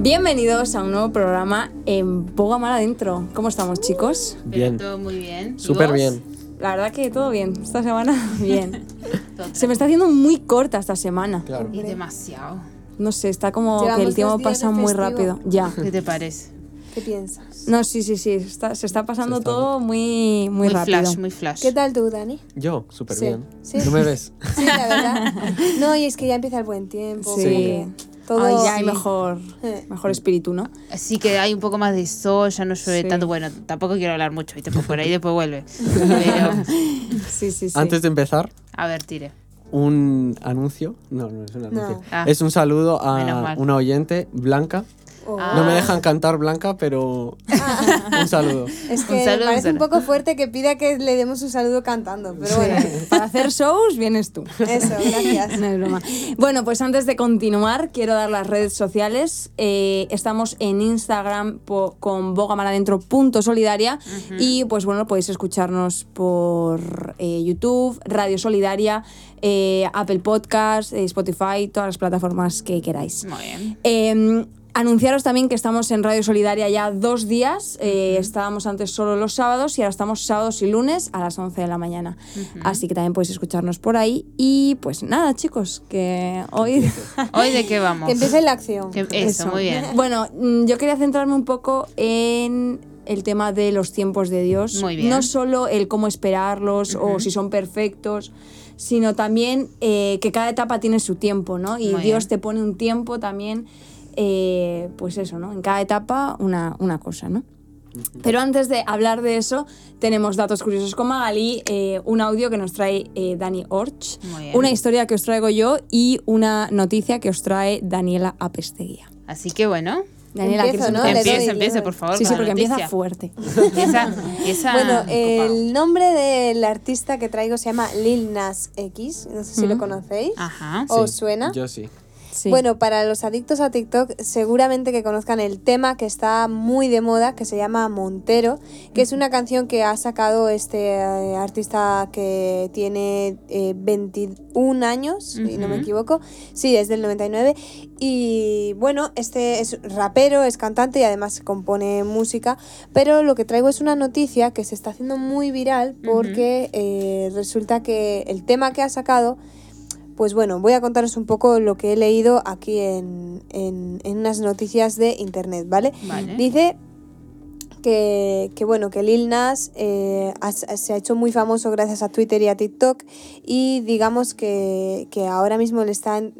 Bienvenidos a un nuevo programa en Boga Mar Adentro. ¿Cómo estamos, chicos? Bien. Todo muy bien. ¿Y Súper bien. La verdad que todo bien. Esta semana, bien. Se me está haciendo muy corta esta semana. Claro. Y demasiado. No sé, está como que Llevamos el tiempo pasa muy rápido. Ya. ¿Qué te parece? ¿Qué piensas? No, sí, sí, sí. está- se está pasando Se está- todo muy, muy, Muy rápido. flash, muy flash. ¿Qué tal tú, Dani? Yo, súper Sí. bien. Sí. ¿No me ves? Sí, la verdad. No, y es que ya empieza el buen tiempo. Sí. como que Todo Ay, ya hay Sí. mejor, mejor espíritu, ¿no? Así que hay un poco más de sol, ya no llueve Sí. tanto. Bueno, tampoco quiero hablar mucho, ¿viste? Pues por ahí después vuelve. Pero, Sí, sí, sí. Antes de empezar, a ver, tire. un anuncio. No, no es un anuncio. Ah. Es un saludo a una oyente, Blanca. Oh. No me dejan cantar Blanca, pero un saludo. Es Un que me saludo, parece un un poco fuerte que pida que le demos un saludo cantando, pero bueno, Para hacer shows vienes tú. eso, gracias. No es broma. Bueno, pues antes de continuar, quiero dar las redes sociales. Eh, estamos en Instagram con bogamaradentro.solidaria y pues bueno, podéis escucharnos por eh, YouTube, Radio Solidaria, eh, Apple Podcast, eh, Spotify, todas las plataformas que queráis. Muy bien. Anunciaros también que estamos en Radio Solidaria ya dos días. Eh, Estábamos antes solo los sábados y ahora estamos sábados y lunes a las 11 de la mañana. Así que también podéis escucharnos por ahí. Y pues nada, chicos, que hoy... ¿Hoy de qué vamos? Que empiece la acción. Que- Eso, muy bien. Bueno, mm, yo quería centrarme un poco en el tema de los tiempos de Dios. Muy bien. No solo el cómo esperarlos o si son perfectos, sino también eh, que cada etapa tiene su tiempo, ¿no? Y Muy Dios bien. te pone un tiempo también, eh, pues eso, ¿no? En cada etapa una, una cosa, ¿no? Pero antes de hablar de eso, tenemos datos curiosos con Magali, eh, un audio que nos trae eh, Dani Orch, una historia que os traigo yo y una noticia que os trae Daniela Apesteguía. Así que bueno. Daniela, Empiezo, ¿quieres ¿no? Empieza, empieza, por favor. Sí, sí, porque noticia. empieza fuerte. Empieza, empieza Bueno, el nombre del artista que traigo se llama Lil Nas X, no sé si lo conocéis. Ajá. ¿Os Sí, suena? Yo sí. Sí. Bueno, para los adictos a TikTok, seguramente que conozcan el tema que está muy de moda, que se llama Montero, que es una canción que ha sacado este eh, artista que tiene eh, 21 años, si no me equivoco. Sí, es del 99. Y bueno, este es rapero, es cantante y además compone música. Pero lo que traigo es una noticia que se está haciendo muy viral porque eh, resulta que el tema que ha sacado pues bueno, voy a contaros un poco lo que he leído aquí en, en- en unas noticias de internet, ¿vale? Vale. Dice que, que, bueno, que Lil Nas eh, ha- se ha hecho muy famoso gracias a Twitter y a TikTok y digamos que, que ahora mismo le están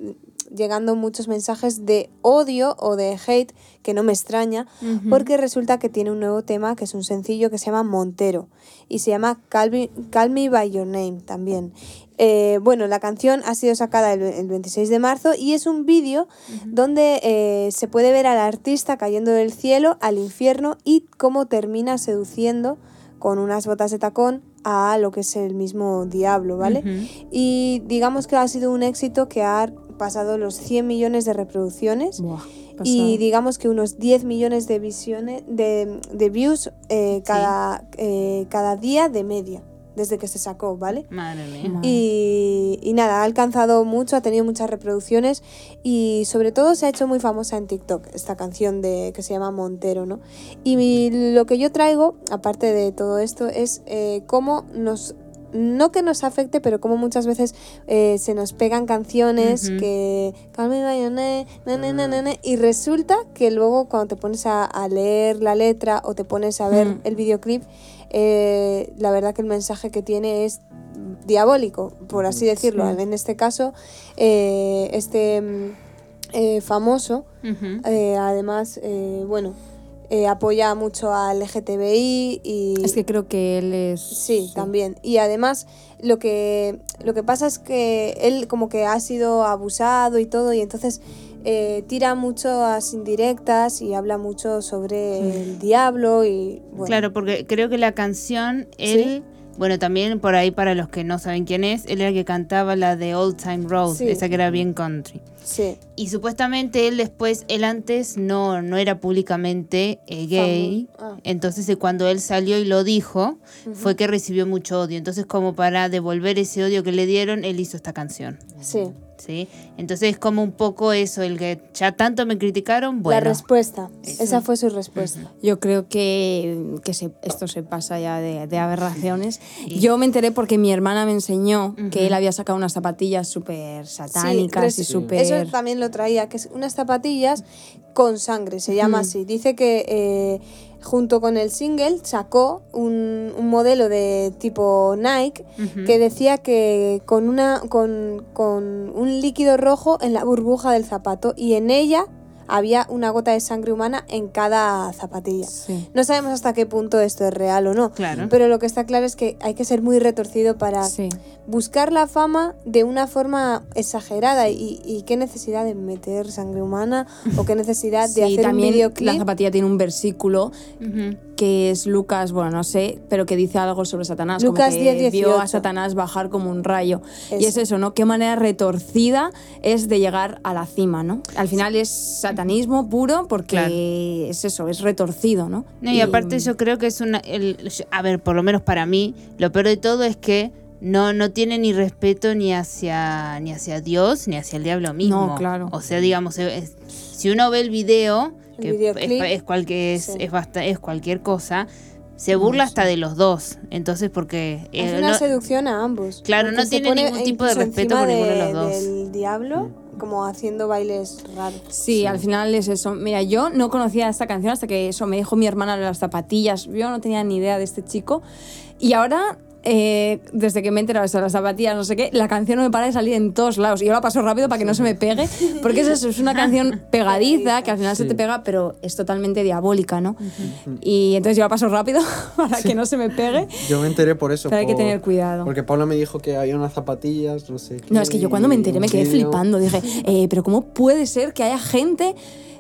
llegando muchos mensajes de odio o de hate, que no me extraña, porque resulta que tiene un nuevo tema que es un sencillo que se llama Montero y se llama Call Me, Call Me By Your Name también. Eh, bueno, la canción ha sido sacada el, el 26 de marzo y es un vídeo donde eh, se puede ver al artista cayendo del cielo al infierno y cómo termina seduciendo con unas botas de tacón a lo que es el mismo diablo, ¿vale? Y digamos que ha sido un éxito que ha pasado los 100 millones de reproducciones Buah, y digamos que unos 10 millones de visiones de, de views eh, cada, eh, cada día de media desde que se sacó, ¿vale? Madre mía. Y, y nada, ha alcanzado mucho, ha tenido muchas reproducciones y sobre todo se ha hecho muy famosa en TikTok esta canción de, que se llama Montero, ¿no? Y mi- lo que yo traigo, aparte de todo esto, es eh, cómo nos... No que nos afecte, pero como muchas veces eh, se nos pegan canciones que... Call me by your name, na, na, na, na, na, y resulta que luego cuando te pones a, a leer la letra o te pones a ver Mm. el videoclip, eh, la verdad que el mensaje que tiene es diabólico, por así decirlo. Sí. En este caso, eh, este mm, eh, famoso, eh, además, eh, bueno, eh, apoya mucho al LGTBI y... Es que creo que él es... Sí, también. Y además lo que, lo que pasa es que él como que ha sido abusado y todo y entonces eh, tira muchas indirectas y habla mucho sobre el diablo y bueno. Claro, porque creo que la canción, él, bueno, también por ahí para los que no saben quién es, él era el que cantaba la de Old Time Road, Sí. esa que era bien country. Sí, Y supuestamente él después, él antes no, no era públicamente eh, gay. Ah. Entonces eh, cuando él salió y lo dijo, fue que recibió mucho odio. Entonces como para devolver ese odio que le dieron, él hizo esta canción. sí. ¿Sí? Entonces es como un poco eso, el que ya tanto me criticaron, La bueno. respuesta. Eso. Esa fue su respuesta. Yo creo que, que se- esto se pasa ya de, de aberraciones. Y- Yo me enteré porque mi hermana me enseñó Ujú. que él había sacado unas zapatillas súper satánicas Sí, y súper... Eso también lo traía, que es unas zapatillas con sangre, se llama Mm. así. Dice que eh, junto con el single sacó un, un modelo de tipo Nike que decía que con, una, con, con un líquido rojo en la burbuja del zapato y en ella había una gota de sangre humana en cada zapatilla. Sí. No sabemos hasta qué punto esto es real o no. Claro. Pero lo que está claro es que hay que ser muy retorcido para Sí. buscar la fama de una forma exagerada y, y qué necesidad de meter sangre humana o qué necesidad de Sí, hacer un también la zapatilla tiene un versículo. Que es Lucas, bueno, no sé, pero que dice algo sobre Satanás. Lucas como que 10, vio 18. a Satanás bajar como un rayo. Y es eso, ¿no? Qué manera retorcida es de llegar a la cima, ¿no? Al final es satanismo puro porque Claro. es eso, es retorcido, ¿no? No, y aparte yo creo que es una... el- a ver, por lo menos para mí, lo peor de todo es que no, no tiene ni respeto ni hacia, ni hacia Dios ni hacia el diablo mismo. No, claro. O sea, digamos, es- si uno ve el video, que es, es, cualquier, es, Sí. es, basta- es cualquier cosa, se burla hasta de los dos. Entonces, porque... Es eh, una no- seducción a ambos. Claro, no tiene ningún tipo de respeto por ninguno de los dos. Del diablo, como haciendo bailes raros. Sí, al final es eso. Mira, yo no conocía esta canción hasta que eso me dijo mi hermana de las zapatillas. Yo no tenía ni idea de este chico. Y ahora, eh, desde que me he enterado de eso las zapatillas, no sé qué, la canción no me para de salir en todos lados. Y yo la paso rápido para que no se me pegue. Porque es eso, es una canción pegadiza que al final se te pega, pero es totalmente diabólica, ¿no? Y entonces yo la paso rápido para que no se me pegue. Yo me enteré por eso. Pero hay que tener cuidado. Porque Paula me dijo que había unas zapatillas, no sé. No, es que yo cuando me enteré me quedé flipando. Dije, eh, pero ¿cómo puede ser que haya gente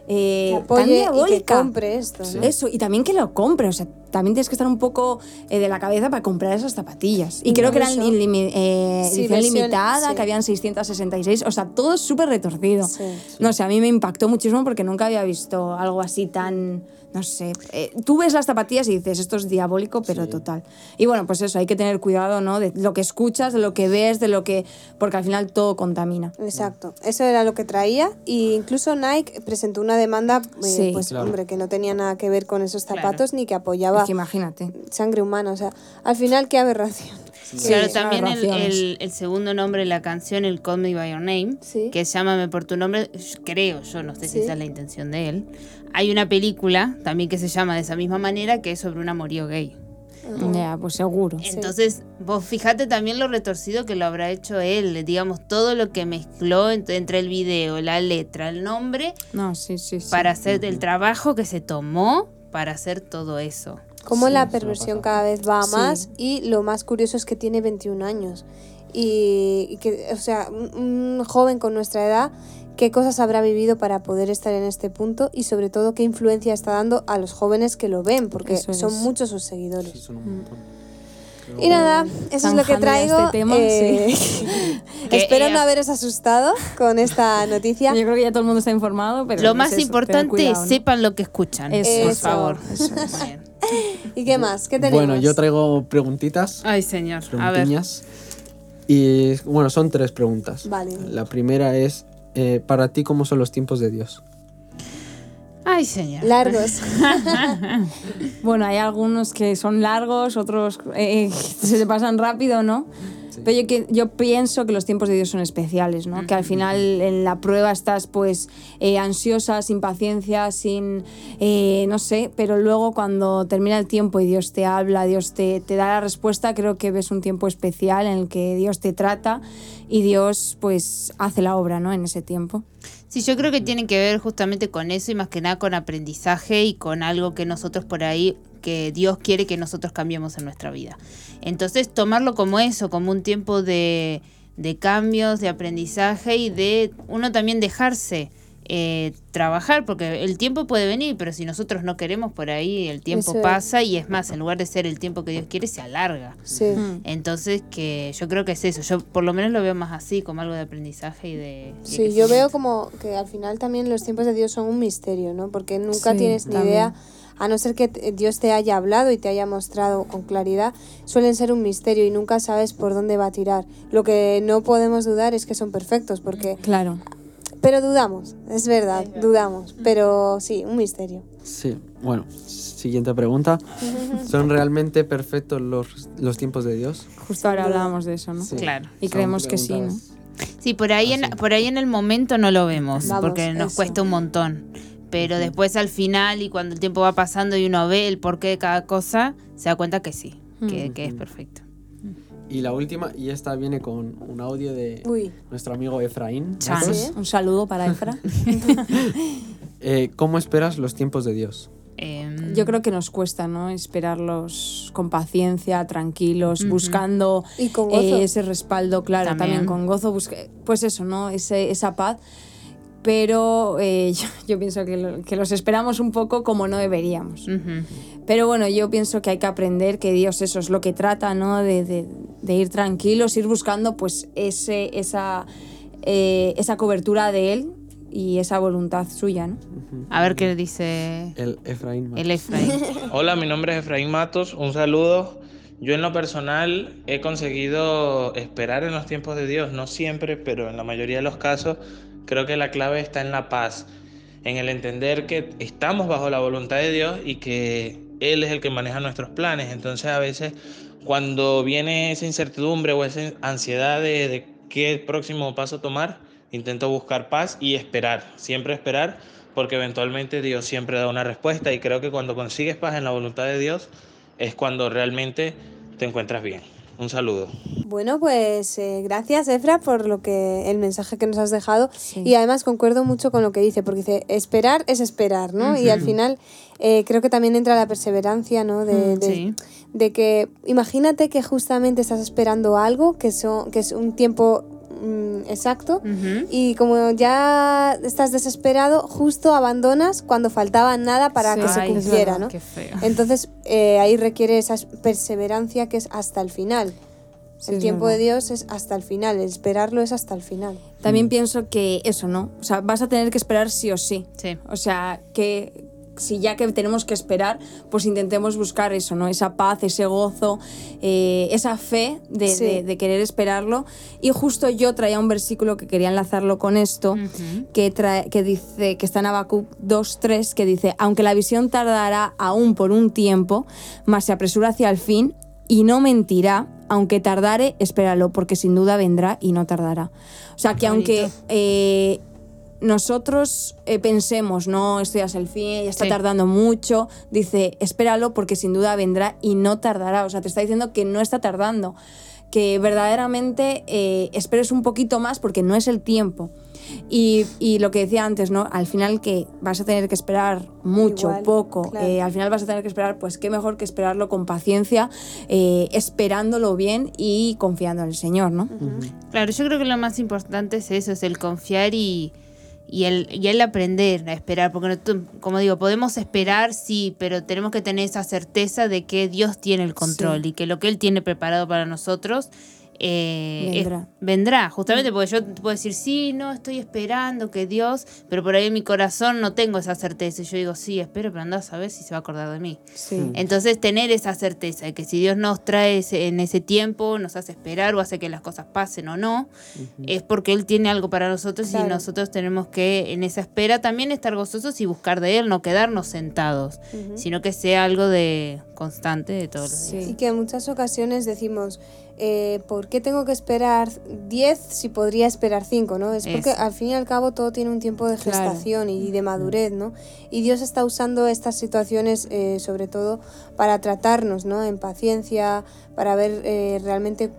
eh, Que tan y que diabólica? compre esto. ¿no? Eso, y también que lo compre, o sea, también tienes que estar un poco eh, de la cabeza para comprar esas zapatillas. Y creo que eran inlimi- eh, Sí, edición versión- limitada, sí. que habían 666, o sea, todo es súper retorcido. Sí. No sé, a mí me impactó muchísimo porque nunca había visto algo así tan, no sé, eh, tú ves las zapatillas y dices, esto es diabólico, pero Sí. total. Y bueno, pues eso, hay que tener cuidado, ¿no? De lo que escuchas, de lo que ves, de lo que, porque al final todo contamina. Exacto, eso era lo que traía y incluso Nike presentó una demanda, eh, Sí. pues Claro. hombre, que no tenía nada que ver con esos Claro. zapatos ni que apoyaba Es que imagínate. sangre humana, o sea, al final qué aberración. Claro, Sí, también el, aberraciones. el- el segundo nombre de la canción, el Call Me By Your Name, Sí. que es Llámame por tu nombre, creo yo, no sé si esa es la intención de él. Hay una película también que se llama de esa misma manera, que es sobre un amorío gay. Ya, pues seguro. Entonces, vos fíjate también lo retorcido que lo habrá hecho él, digamos, todo lo que mezcló ent- entre el video, la letra, el nombre, No, sí, sí, sí. para hacer el trabajo que se tomó para hacer todo eso. Cómo Sí, la perversión cada vez va a Sí. más y lo más curioso es que tiene 21 años. Y, y que, o sea, un, un joven con nuestra edad, qué cosas habrá vivido para poder estar en este punto y sobre todo qué influencia está dando a los jóvenes que lo ven, porque son muchos sus Sí, seguidores. son un montón. Pero Y nada, eso es lo que traigo. este tema, eh, Espero eh, no haberos asustado con esta noticia. Yo creo que ya todo el mundo está informado, pero Lo más eso, importante cuidado, es ¿no? sepan lo que escuchan, Eso, por favor. Eso es. ¿Y qué más? ¿Qué tenemos? Bueno, yo traigo preguntitas, Ay, señor. A ver. preguntiñas. Y bueno, son tres preguntas. Vale. La primera es, eh, para ti, ¿cómo son los tiempos de Dios? Ay, señor. Largos. Bueno, hay algunos que son largos, otros eh, se te pasan rápido, ¿no? Pero yo, que, yo pienso que los tiempos de Dios son especiales, ¿no? Que al final en la prueba estás pues eh, ansiosa, sin paciencia, sin, eh, no sé, pero luego cuando termina el tiempo y Dios te habla, Dios te, te da la respuesta, creo que ves un tiempo especial en el que Dios te trata y Dios pues hace la obra, ¿no? En ese tiempo. Sí, yo creo que tiene que ver justamente con eso y más que nada con aprendizaje y con algo que nosotros por ahí, que Dios quiere que nosotros cambiemos en nuestra vida. Entonces, tomarlo como eso, como un tiempo de, de cambios, de aprendizaje y de uno también dejarse eh, trabajar, porque el tiempo puede venir, pero si nosotros no queremos por ahí, el tiempo pasa y es más, en lugar de ser el tiempo que Dios quiere, se alarga. Sí. Entonces, que yo creo que es eso. Yo por lo menos lo veo más así, como algo de aprendizaje y de. y Sí, yo veo como que al final también los tiempos de Dios son un misterio, ¿no? Porque nunca Sí, tienes ni también. idea, a no ser que Dios te haya hablado y te haya mostrado con claridad, suelen ser un misterio y nunca sabes por dónde va a tirar. Lo que no podemos dudar es que son perfectos, porque... Claro. Pero dudamos, es verdad, dudamos, pero sí, un misterio. Sí, bueno, siguiente pregunta. ¿Son realmente perfectos los, los tiempos de Dios? Justo ahora hablábamos de eso, ¿no? Sí. Claro. Y Son creemos que sí, ¿no? Sí, por ahí, en, por ahí en el momento no lo vemos, Vamos, porque nos eso. cuesta un montón. Pero después al final y cuando el tiempo va pasando y uno ve el porqué de cada cosa, se da cuenta que sí, que, que es perfecto. Y la última, y esta viene con un audio de Uy, nuestro amigo Efraín. Sí. Un saludo para Efra. Eh, ¿Cómo esperas los tiempos de Dios? Em, Yo creo que nos cuesta, ¿no? Esperarlos con paciencia, tranquilos, Ujú. buscando y con gozo. eh, ese respaldo, claro, También. también, con gozo, busque- pues eso, ¿no? Ese, esa paz. Pero eh, yo, yo pienso que, lo- que los esperamos un poco como no deberíamos. ujú. Pero bueno, yo pienso que hay que aprender que Dios eso es lo que trata, ¿no? De, de- de ir tranquilos, ir buscando pues ese, esa, eh, esa cobertura de Él y esa voluntad suya, ¿no? A ver qué dice El Efraín. Matos. el Efraín. Hola, mi nombre es Efraín Matos, un saludo. Yo en lo personal he conseguido esperar en los tiempos de Dios, no siempre, pero en la mayoría de los casos creo que la clave está en la paz, en el entender que estamos bajo la voluntad de Dios y que Él es el que maneja nuestros planes. Entonces a veces cuando viene esa incertidumbre o esa ansiedad de, qué próximo paso tomar, intento buscar paz y esperar, siempre esperar, porque eventualmente Dios siempre da una respuesta y creo que cuando consigues paz en la voluntad de Dios es cuando realmente te encuentras bien. Un saludo. Bueno, pues eh, gracias, Efra, por lo que el mensaje que nos has dejado. Sí. Y además concuerdo mucho con lo que dice, porque dice, esperar es esperar, ¿no? Y al final eh, creo que también entra la perseverancia, ¿no? De, Mm, de- sí. de que imagínate que justamente estás esperando algo, que, son, que es un tiempo mm, exacto, y como ya estás desesperado, justo abandonas cuando faltaba nada para Sí. que se cumpliera, verdad, ¿no? Qué feo. Entonces eh, ahí requiere esa perseverancia que es hasta el final. Sí, el tiempo de. Dios es hasta el final, el esperarlo es hasta el final. También pienso que eso, ¿no? O sea, vas a tener que esperar sí o sí. Sí. O sea, que si ya que tenemos que esperar, pues intentemos buscar eso, ¿no? Esa paz, ese gozo, eh, esa fe de, Sí. de- de querer esperarlo. Y justo yo traía un versículo que quería enlazarlo con esto, que, trae, que dice, que está en Habacuc 2.3, que dice, aunque la visión tardará aún por un tiempo, mas se apresura hacia el fin y no mentirá, aunque tardare, espéralo, porque sin duda vendrá y no tardará. O sea, que aunque eh, nosotros eh, pensemos, no, esto ya es el fin, ya está Sí. tardando mucho, dice, espéralo porque sin duda vendrá y no tardará. O sea, te está diciendo que no está tardando, que verdaderamente eh, esperes un poquito más porque no es el tiempo. Y, y lo que decía antes, ¿no? Al final que vas a tener que esperar mucho, Igual, poco, claro. eh, al final vas a tener que esperar, pues qué mejor que esperarlo con paciencia, eh, esperándolo bien y confiando en el Señor, ¿no? Claro, yo creo que lo más importante es eso, es el confiar y, y, el, y el aprender a esperar, porque como digo, podemos esperar, sí, pero tenemos que tener esa certeza de que Dios tiene el control y que lo que Él tiene preparado para nosotros eh, es- Vendrá. vendrá, justamente porque yo te puedo decir, sí, no, estoy esperando que Dios, pero por ahí en mi corazón no tengo esa certeza. Y yo digo, sí, espero, pero andás a ver si se va a acordar de mí. Sí. Entonces, tener esa certeza de que si Dios nos trae ese- en ese tiempo, nos hace esperar o hace que las cosas pasen o no, es porque Él tiene algo para nosotros Claro. y nosotros tenemos que, en esa espera, también estar gozosos y buscar de Él, no quedarnos sentados, sino que sea algo de constante de todos los días. Sí. Y que en muchas ocasiones decimos, eh, ¿por qué tengo que esperar 10 si podría esperar 5? ¿no? Es porque al fin y al cabo todo tiene un tiempo de Claro. gestación y de madurez, ¿no? Y Dios está usando estas situaciones eh, sobre todo para tratarnos, ¿no? En paciencia, para ver eh, realmente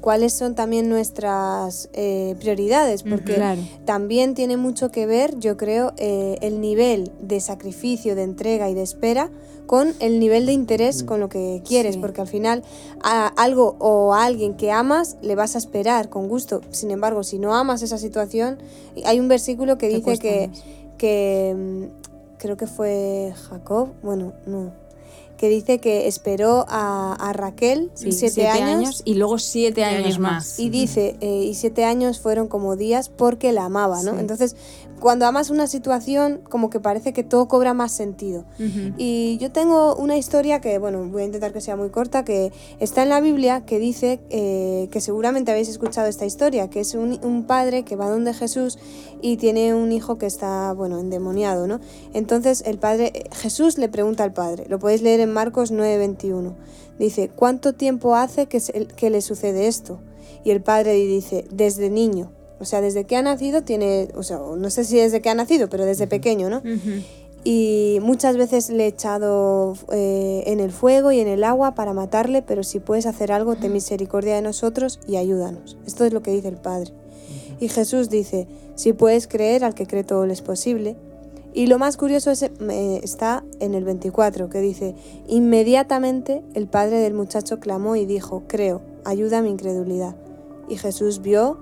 cuáles son también nuestras eh, prioridades, porque Claro. también tiene mucho que ver, yo creo, eh, el nivel de sacrificio, de entrega y de espera con el nivel de interés con lo que quieres, Sí. porque al final a algo o a alguien que amas le vas a esperar con gusto. Sin embargo, si no amas esa situación, hay un versículo que dice que, que mm, creo que fue Jacob, bueno, no, que dice que esperó a, a Raquel Sí, siete, años, y luego siete años, años más. y dice, eh, y siete años fueron como días porque la amaba, ¿no? Sí. Entonces, cuando amas una situación, como que parece que todo cobra más sentido. Y yo tengo una historia que, bueno, voy a intentar que sea muy corta, que está en la Biblia, que dice eh, que seguramente habéis escuchado esta historia, que es un, un padre que va donde Jesús y tiene un hijo que está, bueno, endemoniado, ¿no? Entonces el padre, eh, Jesús le pregunta al padre, lo podéis leer en Marcos 9:21, dice, ¿cuánto tiempo hace que, se- que le sucede esto? Y el padre dice, desde niño. O sea, desde que ha nacido tiene, o sea, no sé si desde que ha nacido, pero desde pequeño, ¿no? Y muchas veces le he echado eh, en el fuego y en el agua para matarle, pero si puedes hacer algo, ten misericordia de nosotros y ayúdanos. Esto es lo que dice el Padre. Y Jesús dice, si puedes creer, al que cree todo le es posible. Y lo más curioso es, eh, está en el 24, que dice, inmediatamente el padre del muchacho clamó y dijo, creo, ayuda a mi incredulidad. Y Jesús vio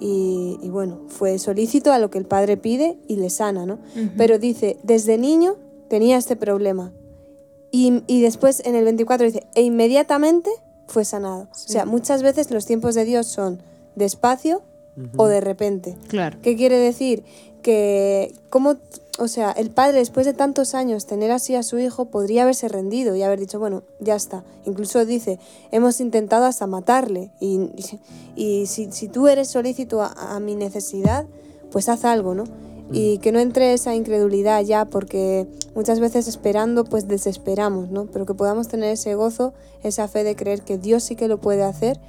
y, y bueno, fue solícito a lo que el padre pide y le sana, ¿no? Pero dice, desde niño tenía este problema. Y, y después en el 24 dice, e inmediatamente fue sanado. O sea, muchas veces los tiempos de Dios son despacio o de repente. Claro. ¿Qué quiere decir? Que, como, o sea, el padre después de tantos años tener así a su hijo podría haberse rendido y haber dicho, bueno, ya está. Incluso dice, hemos intentado hasta matarle. Y, y si, si tú eres solícito a, a mi necesidad, pues haz algo, ¿no? Y que no entre esa incredulidad ya, porque muchas veces esperando, pues desesperamos, ¿no? Pero que podamos tener ese gozo, esa fe de creer que Dios sí que lo puede hacer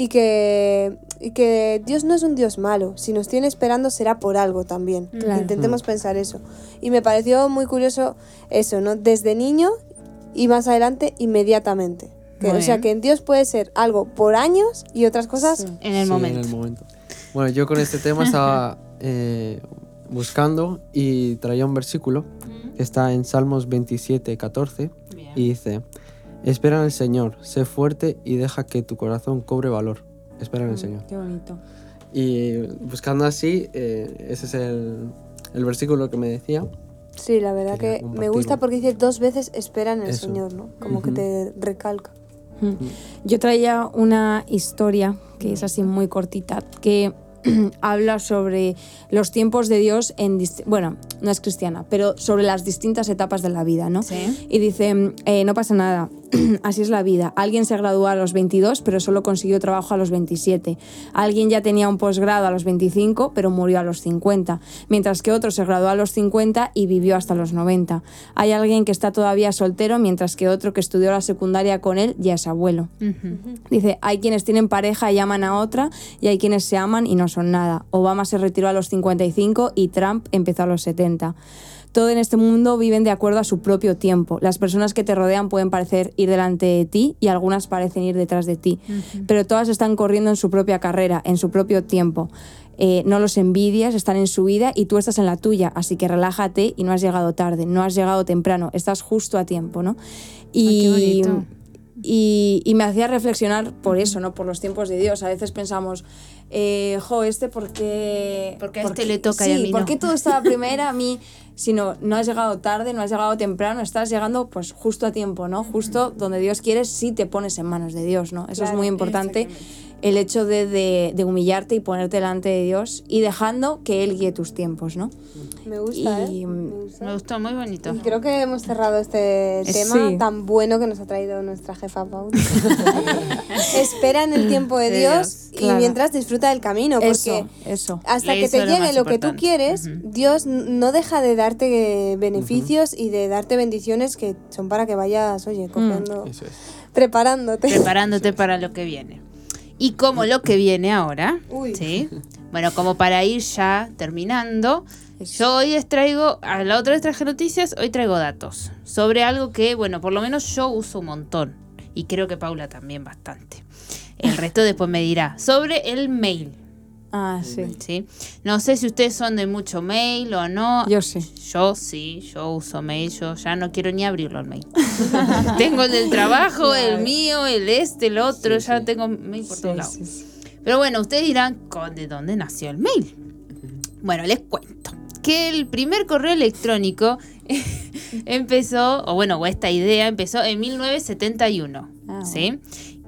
y que, y que Dios no es un Dios malo. Si nos tiene esperando será por algo también. Claro. Intentemos pensar eso. Y me pareció muy curioso eso, ¿no? Desde niño y más adelante inmediatamente. Que, o sea, que en Dios puede ser algo por años y otras cosas Sí. En el Sí, momento. en el momento. Bueno, yo con este tema estaba eh, buscando y traía un versículo que está en Salmos 27, 14 Bien. y dice, espera en el Señor, sé fuerte y deja que tu corazón cobre valor. Espera en el Señor. Qué bonito. Y buscando así, eh, ese es el, el versículo que me decía. Sí, la verdad Quería que me gusta porque dice dos veces espera en el Eso. Señor, ¿no? Como que Ujú. te recalca. Mm. Yo traía una historia que es así muy cortita, que habla sobre los tiempos de Dios en... Bueno, no es cristiana, pero sobre las distintas etapas de la vida, ¿no? Sí. Y dice, eh, no pasa nada, así es la vida. Alguien se graduó a los 22, pero solo consiguió trabajo a los 27. Alguien ya tenía un posgrado a los 25, pero murió a los 50. Mientras que otro se graduó a los 50 y vivió hasta los 90. Hay alguien que está todavía soltero, mientras que otro que estudió la secundaria con él ya es abuelo. Dice, hay quienes tienen pareja y aman a otra, y hay quienes se aman y no son nada. Obama se retiró a los 55 y Trump empezó a los 70. Todo en este mundo viven de acuerdo a su propio tiempo. Las personas que te rodean pueden parecer ir delante de ti y algunas parecen ir detrás de ti, pero todas están corriendo en su propia carrera, en su propio tiempo. Eh, no los envidias, están en su vida y tú estás en la tuya, así que relájate y no has llegado tarde, no has llegado temprano, estás justo a tiempo, ¿no? Y, y, y me hacía reflexionar por eso, ¿no? Por los tiempos de Dios. A veces pensamos, eh, jo, este porque... Porque a este le toca y sí, a mí ¿por qué todo está a primera a mí? Sino, no has llegado tarde, no has llegado temprano, estás llegando pues justo a tiempo, ¿no? Justo donde Dios quiere si te pones en manos de Dios, ¿no? Eso es muy importante. El hecho de, de- de humillarte y ponerte delante de Dios y dejando que Él guíe tus tiempos, ¿no? Me gusta, Y, ¿eh? mm, Me gusta. Me gustó, muy bonito. Y creo que hemos cerrado este Eh, tema sí. tan bueno que nos ha traído nuestra jefa Paula. Espera en el tiempo de De Dios, Dios, y claro. mientras disfruta del camino, porque Eso, eso. hasta que te lo llegue lo que tú quieres. Dios no deja de darte beneficios y de darte bendiciones que son para que vayas, Mm. oye, cogiendo, Eso es. preparándote. Preparándote para lo que viene. Y como lo que viene ahora, Uy. ¿sí? Bueno, como para ir ya terminando, yo hoy les traigo, a la otra vez traje noticias, hoy traigo datos sobre algo que, bueno, por lo menos yo uso un montón y creo que Paula también bastante. El resto después me dirá. Sobre el mail. Ah, sí. ¿sí? No sé si ustedes son de mucho mail o no. Yo sí. Yo sí, yo uso mail, yo ya no quiero ni abrirlo el mail. tengo el del trabajo, el mío, el este, el otro, ya tengo mail por todos lados. Sí, sí. Pero bueno, ustedes dirán, ¿con- ¿de dónde nació el mail? Bueno, les cuento que el primer correo electrónico empezó, o bueno, o esta idea empezó en 1971, Ah, ¿sí?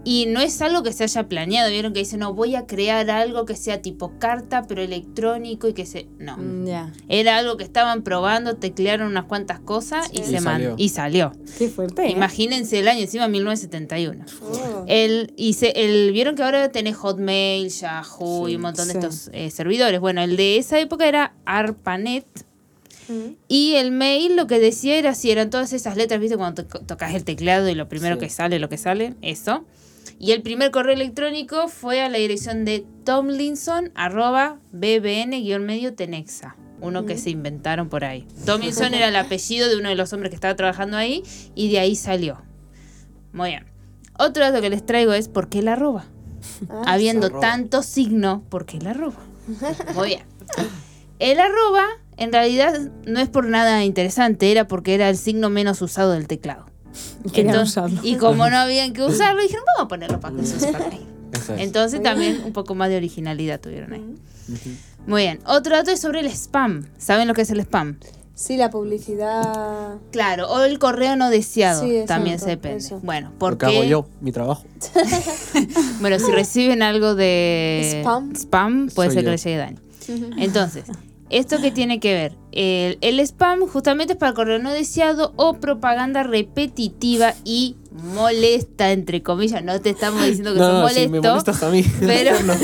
Y no es algo que se haya planeado, vieron que dicen, no, voy a crear algo que sea tipo carta, pero electrónico y que se... No. Mm. Era algo que estaban probando, teclearon unas cuantas cosas y, Y se salió. y salió. Qué fuerte. ¿eh? Imagínense el año encima 1971. Oh. El, y se- el, Vieron que ahora tenés Hotmail, Yahoo y un montón de Sí. estos eh, servidores. Bueno, el de esa época era ARPANET. Mm. Y el mail lo que decía era si eran todas esas letras, ¿viste? Cuando to- tocas el teclado y lo primero Sí. que sale, lo que sale, eso. Y el primer correo electrónico fue a la dirección de tomlinson arroba bbn-medio tenexa. Uno que se inventaron por ahí. Tomlinson era el apellido de uno de los hombres que estaba trabajando ahí y de ahí salió. Muy bien. Otro dato que les traigo es por qué la arroba. Ah, Habiendo arroba. tanto signo, ¿por qué la arroba? Muy bien. El arroba en realidad no es por nada interesante, era porque era el signo menos usado del teclado. Entonces-. Y como no habían que usarlo, dijeron, vamos a ponerlo para que se es. Entonces también un poco más de originalidad tuvieron ahí. Muy bien. Otro dato es sobre el spam. ¿Saben lo que es el spam? Sí, la publicidad. Claro, o el correo no deseado. Sí, también se depende. eso. Bueno, Lo porque que hago yo, mi trabajo. Bueno, si reciben algo de Spam. puede Soy ser que les llegue daño. Entonces, ¿esto qué tiene que ver? El, el spam justamente es para correo no deseado o propaganda repetitiva y molesta, entre comillas. No te estamos diciendo que No, son molestos. si me molestas a mí. pero, No.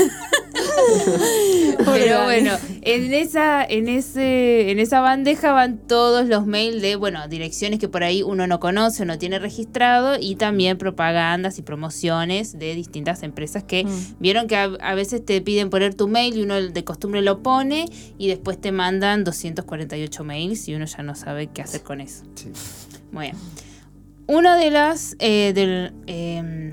pero bueno, en esa, en ese, en esa bandeja van todos los mails de, bueno, direcciones que por ahí uno no conoce o no tiene registrado y también propagandas y promociones de distintas empresas que vieron que a, a veces te piden poner tu mail y uno de costumbre lo pone y después te mandan 248 mails y uno ya no sabe qué hacer con eso. Sí. Muy bien. Uno de las eh, del, eh,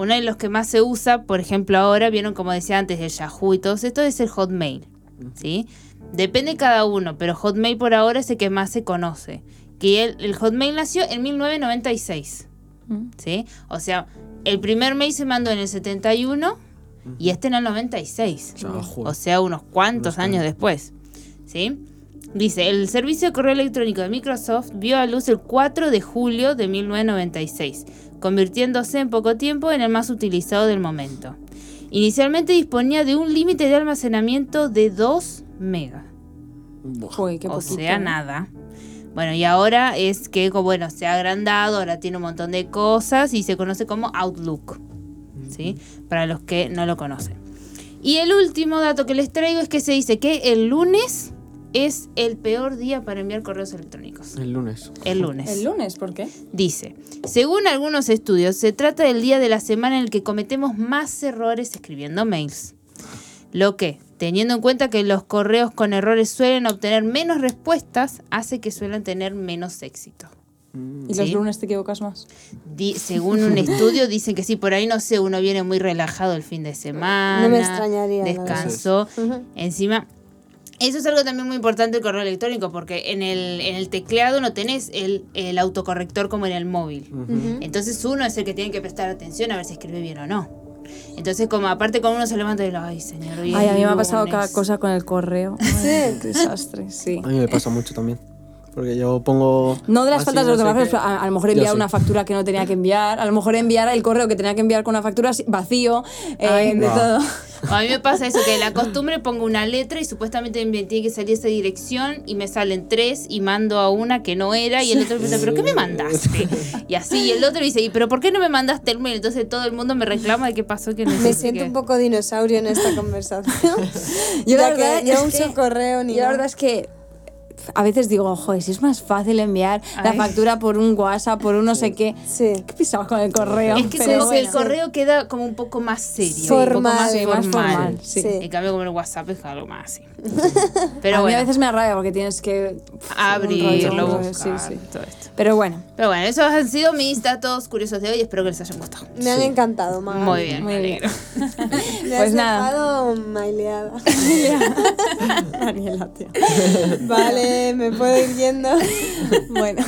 uno de los que más se usa, por ejemplo, ahora vieron como decía antes el Yahoo y todo esto es el Hotmail, ¿sí? Depende cada uno, pero Hotmail por ahora es el que más se conoce. Que el, el Hotmail nació en 1996, ¿sí? O sea, el primer mail se mandó en el 71 y este en el 96. Yahoo. O sea, unos cuantos Unos años después. ¿Sí? Dice, el servicio de correo electrónico de Microsoft vio a luz el 4 de julio de 1996, convirtiéndose en poco tiempo en el más utilizado del momento. Inicialmente disponía de un límite de almacenamiento de 2 megas. Buah. Joder, qué o sea, nada. Bueno, y ahora es que, bueno, se ha agrandado, ahora tiene un montón de cosas y se conoce como Outlook. ¿Sí? Para los que no lo conocen. Y el último dato que les traigo es que se dice que el lunes es el peor día para enviar correos electrónicos. El lunes. El lunes. El lunes, ¿por qué? Dice, según algunos estudios, se trata del día de la semana en el que cometemos más errores escribiendo mails. Lo que, teniendo en cuenta que los correos con errores suelen obtener menos respuestas, hace que suelen tener menos éxito. ¿Y los lunes te equivocas más? Di- según un estudio dicen que sí, por ahí no sé, uno viene muy relajado el fin de semana. No me extrañaría. Ujú. Encima, eso es algo también muy importante el correo electrónico, porque en el, en el teclado no tenés el, el autocorrector como en el móvil. Entonces uno es el que tiene que prestar atención a ver si escribe bien o no. Entonces, como aparte cuando uno se levanta y lo, ay señor, Ay, a mí me ha pasado lunes". cada cosa con el correo. Ay, qué desastre, sí. A mí me pasa mucho también. Porque yo pongo. No de las así, faltas de ortografía, qué. pero a, a lo mejor Yo enviar sí. una factura que no tenía que enviar, a lo mejor enviar el correo que tenía que enviar con una factura vacío, eh, Ay, de todo. O a mí me pasa eso, que de la costumbre pongo una letra y supuestamente me tiene que salir esa dirección y me salen tres y mando a una que no era y el otro me pregunta, ¿pero qué me mandaste? Y así, y el otro dice, ¿y pero por qué no me mandaste el mail? Entonces todo el mundo me reclama de qué pasó que no sé Me qué. siento un poco dinosaurio en esta conversación. Yo la que verdad no es uso que- correo ni Yo la verdad es que a veces digo, joder, si es más fácil enviar la factura por un WhatsApp, por un no sé qué. Sí. ¿Qué pisabas con el correo? Es que Pero como que el correo queda como un poco más serio, Formal. un poco más Sí, más formal. formal, sí. Sí. En cambio, como el WhatsApp es algo más así. a Pero mí bueno, a veces me rabia porque tienes que pff, abrirlo, rollo, buscar, sí, sí. todo esto. Pero bueno, Pero bueno, esos han sido mis datos curiosos de hoy. Espero que les hayan gustado. Me han encantado, Magali. Muy bien, muy me bien. alegro. Me Pues has nada. dejado maileada. Daniela, tío. vale, me puedo ir yendo. Bueno,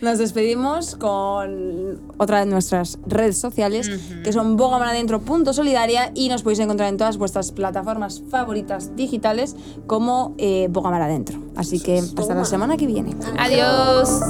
nos despedimos con otra de nuestras redes sociales, que son bogamaradentro.solidaria y nos podéis encontrar en todas vuestras plataformas favoritas digitales como eh, Bogamar Adentro. Así que hasta la semana que viene. Adiós.